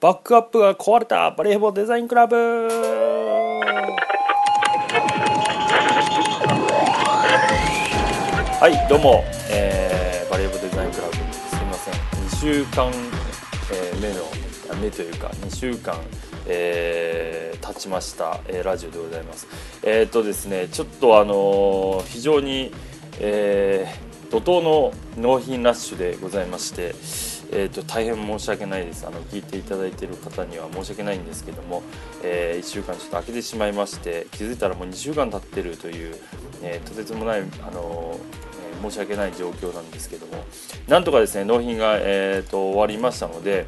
バックアップが壊れたバレーボーデザインクラブ。はいどうも、えー、バレーボーデザインクラブ。すみません。2週間、えー、目の目というか2週間えー、経ちました、えー、ラジオでございます。えっ、とですね、ちょっとあの非常に、え怒涛の納品ラッシュでございまして、えーと、大変申し訳ないですあの聞いていただいている方には申し訳ないんですけども、えー、1週間ちょっと空けてしまいまして気づいたらもう2週間経ってるという、えー、とてつもない、あのえー、申し訳ない状況なんですけどもなんとかですね納品が、えーと、終わりましたので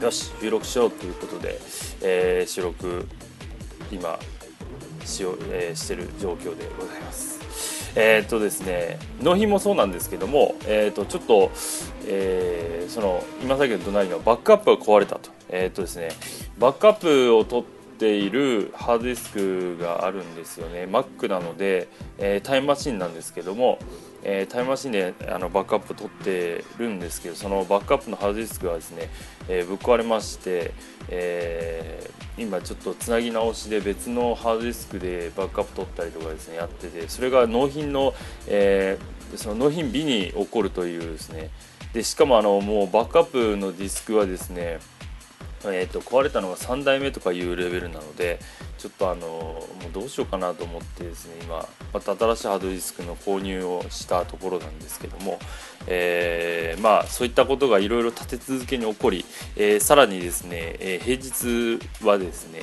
よし収録しようということで、えー、収録今しよう、え、してる状況でございます。えー、とですね納品もそうなんですけども、えー、っとちょっと、えー、その今さっきの隣のバックアップが壊れたと,、え、っとですね、バックアップを取っているハードディスクがあるんですよね。Mac なので、えタイムマシンなんですけども、えー、タイムマシンであのバックアップ取ってるんですけどそのバックアップのハードディスクがですね、えー、ぶっ壊れまして、えー、今ちょっとつなぎ直しで別のハードディスクでバックアップ取ったりとかですねやっててそれが納品の、えその納品日に起こるというですね。でしかもあのもうバックアップのディスクはですねえーと、壊れたのが3代目とかいうレベルなのでちょっとあのもうどうしようかなと思ってですね今また新しいハードディスクの購入をしたところなんですけども、えー、まあそういったことがいろいろ立て続けに起こり、えー、さらにですね、えー、平日はですね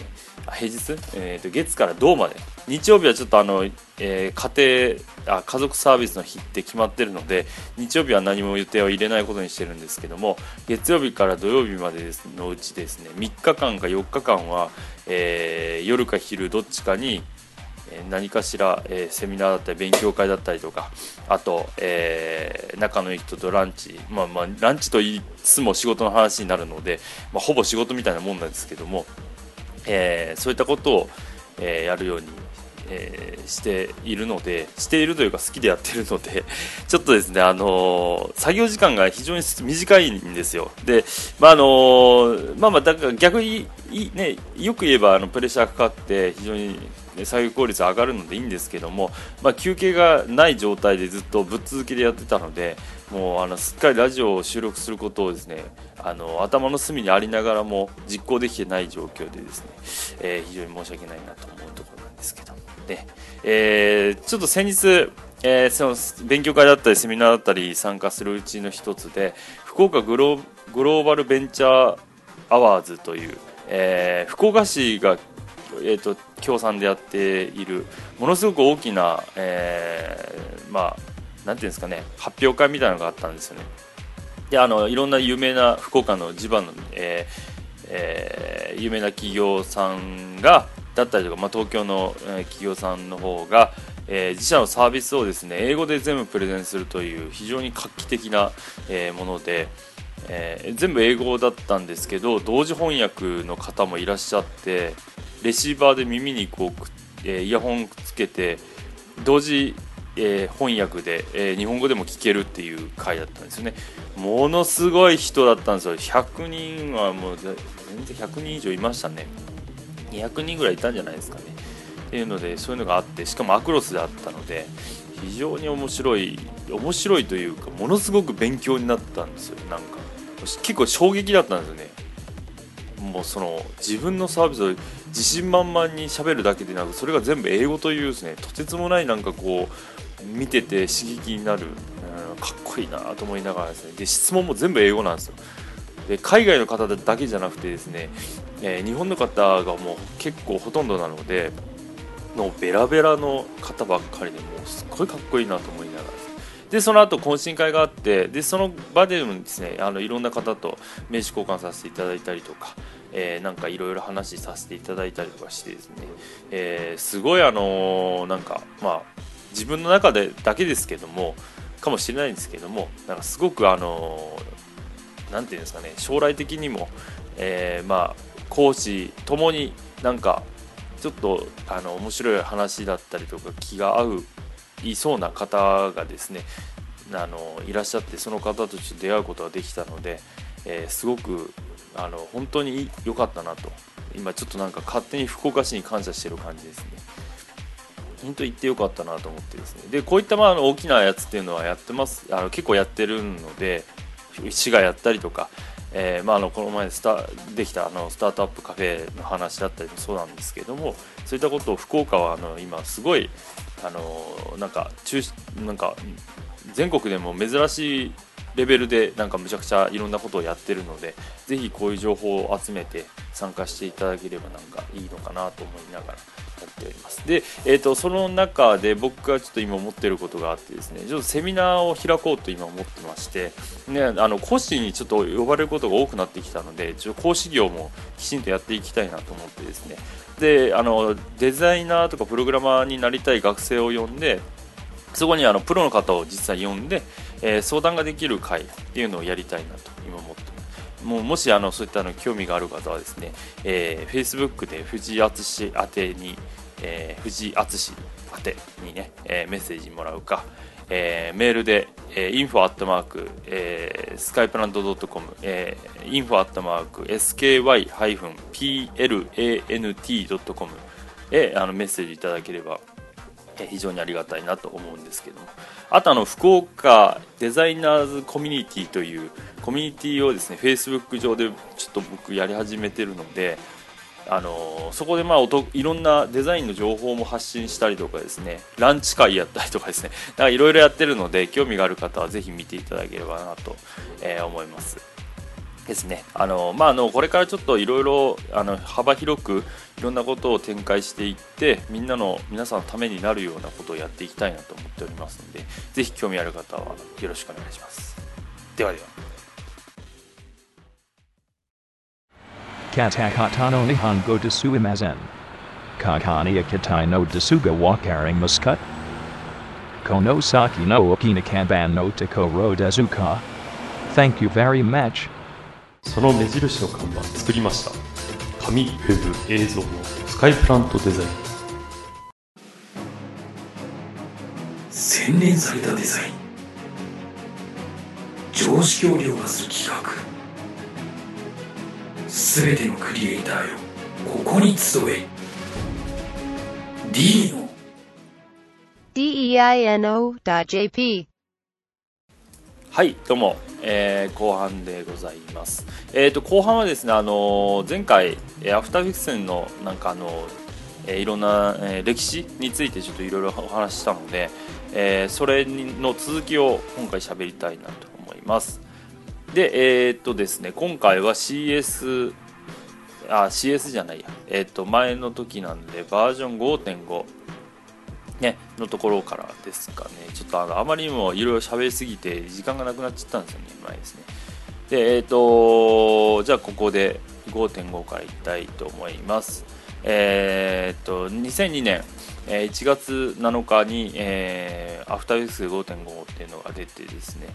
平日、えーと、月から銅まで日曜日はちょっとあの、えー、家庭あ家族サービスの日って決まってるので日曜日は何も予定を入れないことにしてるんですけども月曜日から土曜日までのうちですね3日間か4日間は、えー、夜か昼どっちかに何かしら、え、セミナーだったり勉強会だったりとかあと、えー、仲のいい人とランチ、まあまあ、ランチと言いつつも仕事の話になるので、まあ、ほぼ仕事みたいなもんなんですけども、えー、そういったことを、えー、やるように、えー、しているのでしているというか好きでやってるので ちょっとですね、あのー、作業時間が非常に短いんですよ。で、まああのー、まあまあだから逆にね、よく言えばあのプレッシャーかかって非常に作業効率上がるのでいいんですけども、まあ、休憩がない状態でずっとぶっ続けでやってたのでもうあのすっかりラジオを収録することをですねあの頭の隅にありながらも実行できてない状況でですね、えー、非常に申し訳ないなと思うところなんですけどで、えー、ちょっと先日、えー、その勉強会だったりセミナーだったり参加するうちの一つで福岡グローバルベンチャーアワーズという、え、福岡市がえーと、協賛でやっているものすごく大きな、えー、まあていうんですかね発表会みたいなのがあったんですよね。であのいろんな有名な福岡の地場の、えーえー、有名な企業さんがだったりとか、まあ、東京の、え、企業さんの方が、えー、自社のサービスをですね英語で全部プレゼンするという非常に画期的な、え、もので、え、全部英語だったんですけど同時翻訳の方もいらっしゃってレシーバーで耳にこう、え、イヤホンつけて同時、えー、翻訳で、えー、日本語でも聞けるっていう回だったんですよね。ものすごい人だったんですよ。100人はもう全然100人以上いましたね。200人ぐらいいたんじゃないですかね。っていうのでそういうのがあってしかもアクロスであったので非常に面白い面白いというかものすごく勉強になったんですよ。なんか結構衝撃だったんですよね。もうその自分のサービスを自信満々にしゃべるだけでなくそれが全部英語というですねとてつもないなんかこう見てて刺激になる、うん、かっこいいなと思いながらですね。で質問も全部英語なんですよ。で海外の方だけじゃなくてですね、えー、日本の方がもう結構ほとんどなのでのベラベラの方ばっかりでもうすっごいかっこいいなと思いながらでその後懇親会があってでその場でもですねあのいろんな方と名刺交換させていただいたりとか、えー、なんかいろいろ話させていただいたりとかしてですね、えー、すごいあのー、なんかまあ自分の中でだけですけどもかもしれないんですけどもなんかすごくあの何て言うんですかね将来的にも、えー、まあ講師ともになんかちょっとあの面白い話だったりとか気が合ういそうな方がですねあのいらっしゃってその方として出会うことができたので、えー、すごくあの本当に良かったなと。今ちょっとなんか勝手に福岡市に感謝してる感じですね。本当行ってよかったなと思ってですね。でこういったまあ大きなやつっていうのはやってます。あの結構やってるので市がやったりとか、えー、まあ、あのこの前スタできたあのスタートアップカフェの話だったりもそうなんですけどもそういったことを福岡はあの今すごいあのなんか中なんか全国でも珍しいレベルでなんかむちゃくちゃいろんなことをやってるのでぜひこういう情報を集めて参加していただければなんかいいのかなと思いながら。やっております。で、えーと、その中で僕がちょっと今思ってることがあってですねちょっとセミナーを開こうと今思ってまして、ね、あの講師にちょっと呼ばれることが多くなってきたのでちょっと講師業もきちんとやっていきたいなと思ってですね。であのデザイナーとかプログラマーになりたい学生を呼んでそこにあのプロの方を実際呼んで、えー、相談ができる会っていうのをやりたいなと今思ってもうもしあのそういったの興味がある方はですね、えー、Facebook で藤井淳宛てに、えー、藤井淳宛てにね、えー、メッセージもらうか、えー、メールで、えー、info アットマーク、えー、スカイプランドドットコム、えー、info アットマーク sky-plant.com へあのメッセージいただければ非常にありがたいなと思うんですけども。あとあの福岡デザイナーズコミュニティというコミュニティをですね Facebook 上でちょっと僕やり始めてるのであのそこでまあいろんなデザインの情報も発信したりとかですねランチ会やったりとかですねいろいろやってるので興味がある方はぜひ見ていただければなと、えー、思います。ですねあの、まあ、あのこれからちょっといろいろ幅広くいろんなことを展開していってみんなの皆さんのためになるようなことをやっていきたいなと思っておりますのでぜひ興味ある方はよろしくお願いしますではでは Katakata no Nihongo desu imazen. Kakani akitai no desuga walkaring muscut. Konosaki no okinakaban no takoro dezuka. Thank you very much. その目印の看板作りました。紙ウェブ映像のスカイプラントデザイン。洗練されたデザイン。常識を凌駕する企画。すべてのクリエイターよここに集え。D の。Deino.jp はいどうもえー、後半でございます。えっ、ー、と後半はですね、あの前回アフターフィクションのなんかあの、えー、いろんな、えー、歴史についてちょっといろいろお話ししたので、えー、それの続きを今回喋りたいなと思います。で、えっ、とですね、今回は CS あ CS じゃないや、えっ、と前の時なんでバージョン5.5ね、のところからですかね、ちょっとあのあまりにもいろいろ喋りすぎて、時間がなくなっちゃったんですよね、前ですね。で、えっ、ー、と、じゃあここで5.5からいきたいと思います。えっ、ー、と、2002年、1月7日に、えー、アフターフィクス5.5っていうのが出てですね、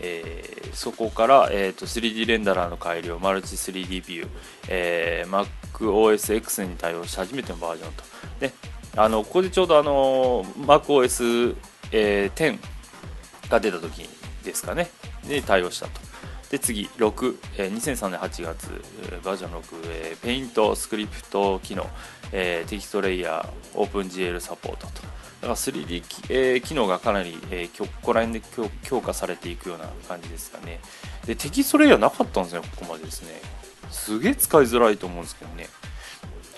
えー、そこから、えーと、3D レンダラーの改良、マルチ 3D ビュー、えー、MacOSX に対応して初めてのバージョンと。であのここでちょうどあの MacOS、えー、10が出た時ですかね。で対応したと。で次6、えー、2003年8月、えー、バージョン6、えー、ペイントスクリプト機能、えー、テキストレイヤーオープン GL サポートと。だから 3D えー、機能がかなり、えー、ここら辺で強化されていくような感じですかね。でテキストレイヤーなかったんですねここまでですね。すげえ使いづらいと思うんですけどね。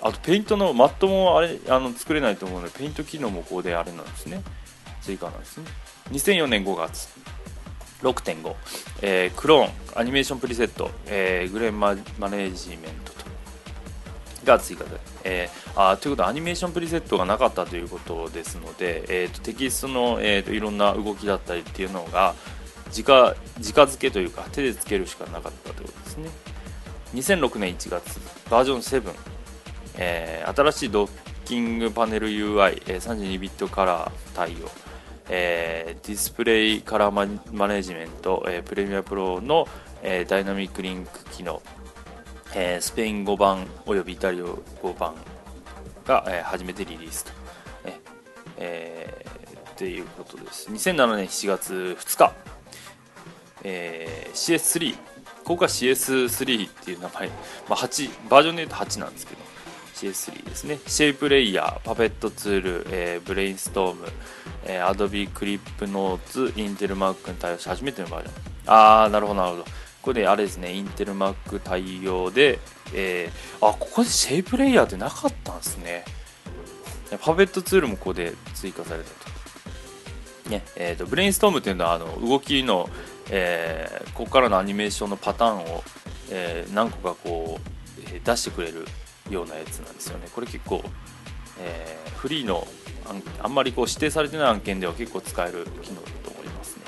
あとペイントのマットもあれあの作れないと思うのでペイント機能もここであれなんですね。追加なんですね。2004年5月。6.5、えー、クローンアニメーションプリセット、えー、 grain management と。が追加で、えー、あということはアニメーションプリセットがなかったということですので、えーと、テキストの、えーと、いろんな動きだったりっていうのが直直付けというか手でつけるしかなかったということですね。2006年1月。バージョン7えー、新しいドッキングパネル UI、えー、32ビットカラー対応、えー、ディスプレイカラーマネジメント、えー、 Premiere Pro の、えー、 Dynamic Link 機能、えー、スペイン語版およびイタリア語版が、えー、初めてリリースと、ねえ、っていうことです。2007年7月2日、えー、CS3 ここが CS3 っていう名前、まあ、8バージョンで言うと8なんですけど CS3 ですね。シェイプレイヤーパペットツール、えー、ブレインストーム、えー、Adobe クリップノーツインテルマークに対応して初めてのバージョンああなるほどなるほど。ここであれですねインテルマーク対応で、えー、あここでシェイプレイヤーってなかったんですね。パペットツールもここで追加されたと。ねえーと、ブレインストームっていうのはあの動きの、えー、ここからのアニメーションのパターンを、えー、何個かこう、え、出してくれるようなやつなんですよね。これ結構、えー、フリーのあんまりこう指定されてない案件では結構使える機能だと思いますね。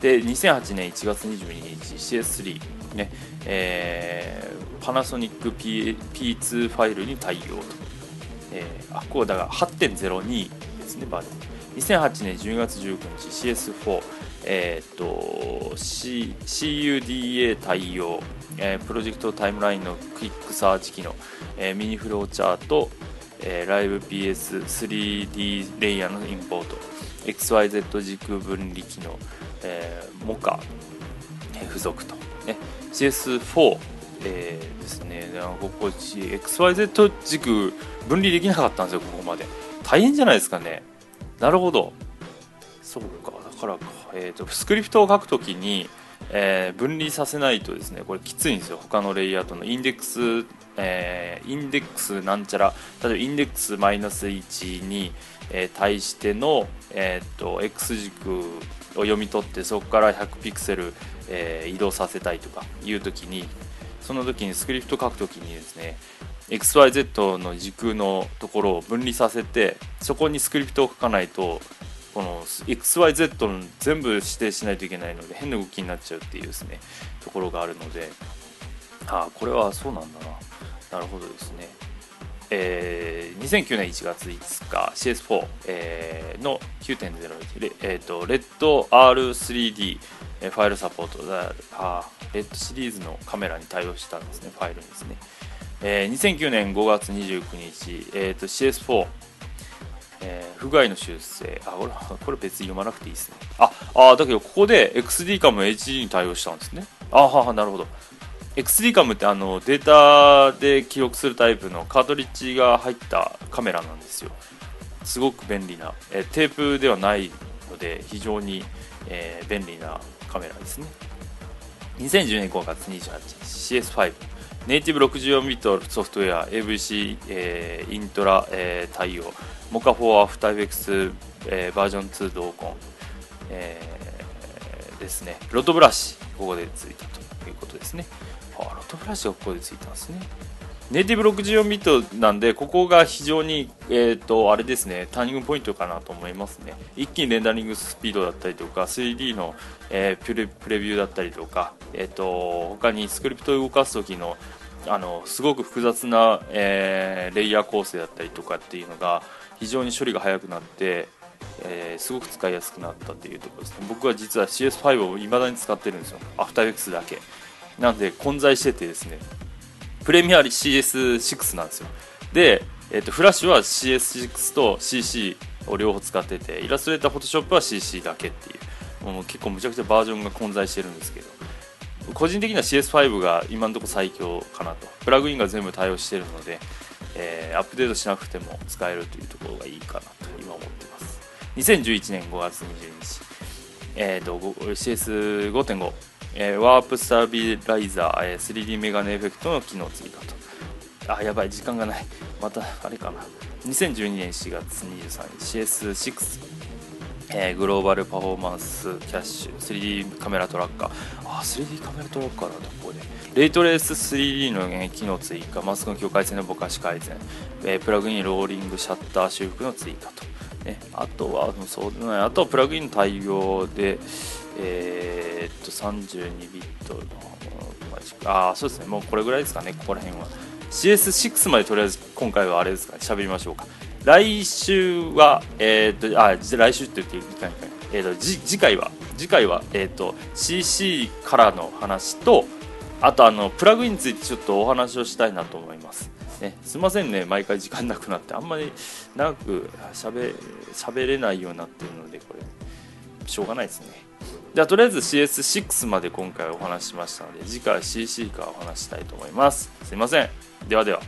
で、2008年1月22日 CS3 ね、えー、パナソニック、P、P2 ファイルに対応と。えー、あ、こうだが8.02ですね、バージョン。2008年10月19日 CS4、えーと C、CUDA 対応、えー、プロジェクトタイムラインのクイックサーチ機能、えー、ミニフローチャート、えー、ライブ PS3D レイヤーのインポート XYZ 軸分離機能、えー、モカ、えー、付属と、ね、CS4、えー、ですね。ここ XYZ 軸分離できなかったんですよここまで。大変じゃないですかね。なるほど。そうか。だからか、えーと、スクリプトを書くときに、えー、分離させないとですねこれきついんですよ。他のレイヤーとの。インデックス、えー、インデックスなんちゃら。例えばインデックスマイナス1に、えー、対しての、えーと、X 軸を読み取ってそこから100ピクセル、えー、移動させたいとかいうときにその時にスクリプト書くときにですね XYZ の軸のところを分離させてそこにスクリプトを書かないとこの XYZ の全部指定しないといけないので変な動きになっちゃうっていうですねところがあるので。ああこれはそうなんだな。なるほどですね。えー、2009年1月5日 CS4、えー、の9.0えーと、レッド R3D ファイルサポートあレッドシリーズのカメラに対応したんですねファイルですね。えー、2009年5月29日、えーと、CS4、えー、不具合の修正。あこれ これ別に読まなくていいですね。ああだけどここで XD カム HD に対応したんですね。あははなるほど。XD カムってあのデータで記録するタイプのカートリッジが入ったカメラなんですよ。すごく便利な、えー、テープではないので非常に、えー、便利なカメラですね。2010年5月28日 CS5 ネイティブ64ビットソフトウェア AVC、えー、イントラ、えー、対応。モカ4アフターエフェクス、えー、バージョン2同梱、えー、ですね。ロットブラシここでついたということですね。あロットブラシがここでついたんですね。ネイティブ64ビットなんで、ここが非常に、えーと、あれですね、ターニングポイントかなと思いますね。一気にレンダリングスピードだったりとか、3D の、えー、プレプレビューだったりとか、えーと、他にスクリプトを動かす時のあのすごく複雑な、えー、レイヤー構成だったりとかっていうのが非常に処理が速くなって、えー、すごく使いやすくなったっていうところですね。僕は実は CS5 を未だに使ってるんですよ。アフター x だけ。なんで混在しててですね、プレミアリ CS6 なんですよ。で、えーと、フラッシュは CS6 と CC を両方使ってて、イラストレーター、フォトショップは CC だけっていう、もう結構むちゃくちゃバージョンが混在してるんですけど、個人的には CS5 が今のところ最強かなと。プラグインが全部対応しているので、えー、アップデートしなくても使えるというところがいいかなと今思ってます。2011年5月22日、えーと、CS5.5 えー、ワープスタビライザー、えー、3D メガネエフェクトの機能追加と。あ、やばい、時間がない。また、あれかな。2012年4月23日、CS6、えー、グローバルパフォーマンスキャッシュ、3D カメラトラッカー。あ、3D カメラトラッカーだと、ここで。レイトレース 3D の、ね、機能追加、マスクの境界線のぼかし改善、えー、プラグインローリングシャッター修復の追加と。ね、あとは、そうない、あとはプラグイン対応で、えー、っと32ビットのああそうですね。もうこれぐらいですかね。ここら辺は。CS6 までとりあえず今回はあれですかね。喋りましょうか。来週はえー、っとあ来週って言っていい？かいえー、っと次回は次回はえー、っと CC からの話とあとあのプラグインについてちょっとお話をしたいなと思います。ね、すいませんね。毎回時間なくなってあんまり長くしゃべれないようになってるのでこれ。しょうがないですね。じゃあとりあえず CS6 まで今回お話しましたので次回 CC からお話したいと思います。すいません。ではでは。